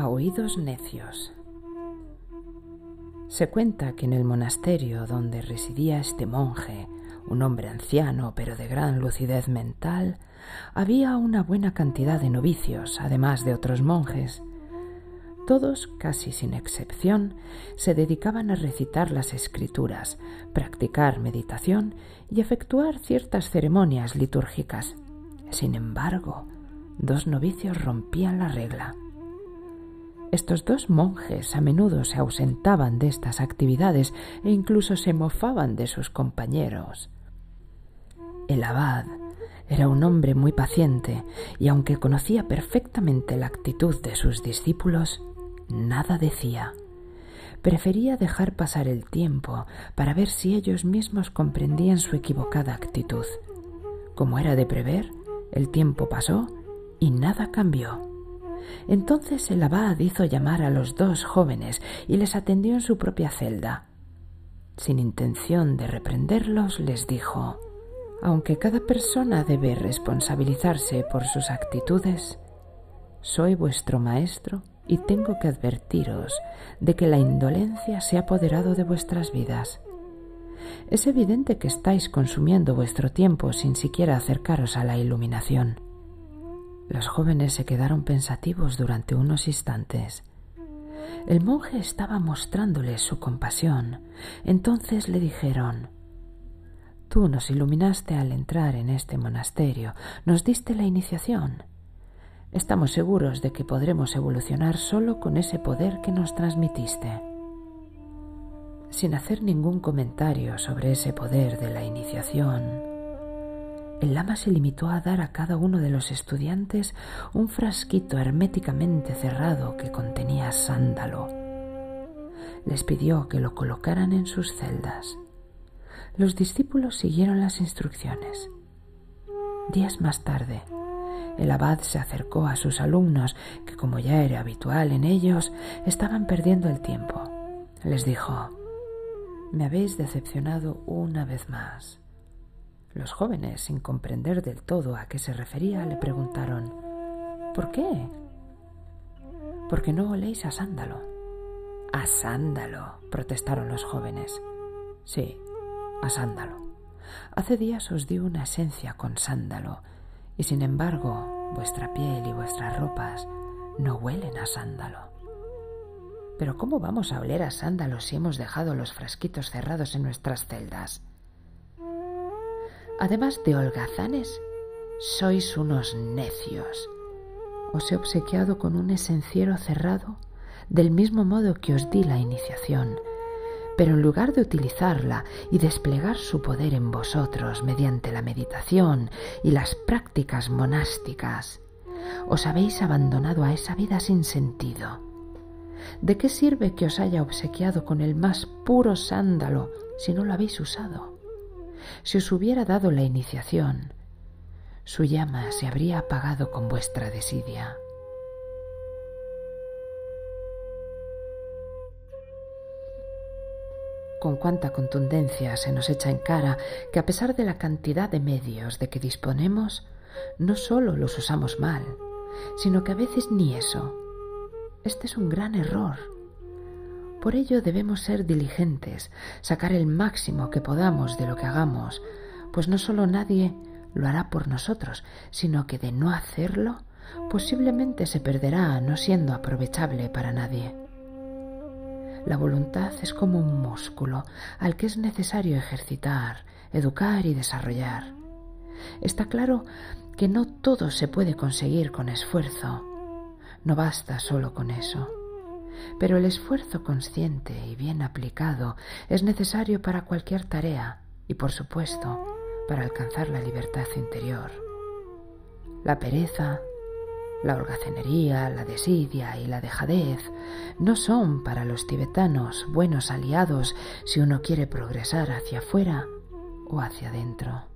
a oídos necios. Se cuenta que en el monasterio donde residía este monje, un hombre anciano pero de gran lucidez mental, había una buena cantidad de novicios, además de otros monjes. Todos, casi sin excepción, se dedicaban a recitar las escrituras, practicar meditación y efectuar ciertas ceremonias litúrgicas. Sin embargo, dos novicios rompían la regla. Estos dos monjes a menudo se ausentaban de estas actividades e incluso se mofaban de sus compañeros. El abad era un hombre muy paciente y aunque conocía perfectamente la actitud de sus discípulos, nada decía. Prefería dejar pasar el tiempo para ver si ellos mismos comprendían su equivocada actitud. Como era de prever, el tiempo pasó y nada cambió. Entonces el abad hizo llamar a los dos jóvenes y les atendió en su propia celda. Sin intención de reprenderlos, les dijo Aunque cada persona debe responsabilizarse por sus actitudes, soy vuestro maestro y tengo que advertiros de que la indolencia se ha apoderado de vuestras vidas. Es evidente que estáis consumiendo vuestro tiempo sin siquiera acercaros a la iluminación. Los jóvenes se quedaron pensativos durante unos instantes. El monje estaba mostrándoles su compasión. Entonces le dijeron Tú nos iluminaste al entrar en este monasterio, nos diste la iniciación. Estamos seguros de que podremos evolucionar solo con ese poder que nos transmitiste. Sin hacer ningún comentario sobre ese poder de la iniciación, el lama se limitó a dar a cada uno de los estudiantes un frasquito herméticamente cerrado que contenía sándalo. Les pidió que lo colocaran en sus celdas. Los discípulos siguieron las instrucciones. Días más tarde, el abad se acercó a sus alumnos, que como ya era habitual en ellos, estaban perdiendo el tiempo. Les dijo, Me habéis decepcionado una vez más. Los jóvenes, sin comprender del todo a qué se refería, le preguntaron ¿Por qué? Porque no oléis a sándalo. A sándalo, protestaron los jóvenes. Sí, a sándalo. Hace días os di una esencia con sándalo, y sin embargo vuestra piel y vuestras ropas no huelen a sándalo. Pero ¿cómo vamos a oler a sándalo si hemos dejado los frasquitos cerrados en nuestras celdas? Además de holgazanes, sois unos necios. Os he obsequiado con un esenciero cerrado del mismo modo que os di la iniciación, pero en lugar de utilizarla y desplegar su poder en vosotros mediante la meditación y las prácticas monásticas, os habéis abandonado a esa vida sin sentido. ¿De qué sirve que os haya obsequiado con el más puro sándalo si no lo habéis usado? Si os hubiera dado la iniciación, su llama se habría apagado con vuestra desidia. Con cuánta contundencia se nos echa en cara que a pesar de la cantidad de medios de que disponemos, no solo los usamos mal, sino que a veces ni eso. Este es un gran error por ello debemos ser diligentes, sacar el máximo que podamos de lo que hagamos, pues no solo nadie lo hará por nosotros, sino que de no hacerlo, posiblemente se perderá no siendo aprovechable para nadie. La voluntad es como un músculo al que es necesario ejercitar, educar y desarrollar. Está claro que no todo se puede conseguir con esfuerzo. No basta solo con eso pero el esfuerzo consciente y bien aplicado es necesario para cualquier tarea y, por supuesto, para alcanzar la libertad interior. La pereza, la holgacenería, la desidia y la dejadez no son para los tibetanos buenos aliados si uno quiere progresar hacia afuera o hacia adentro.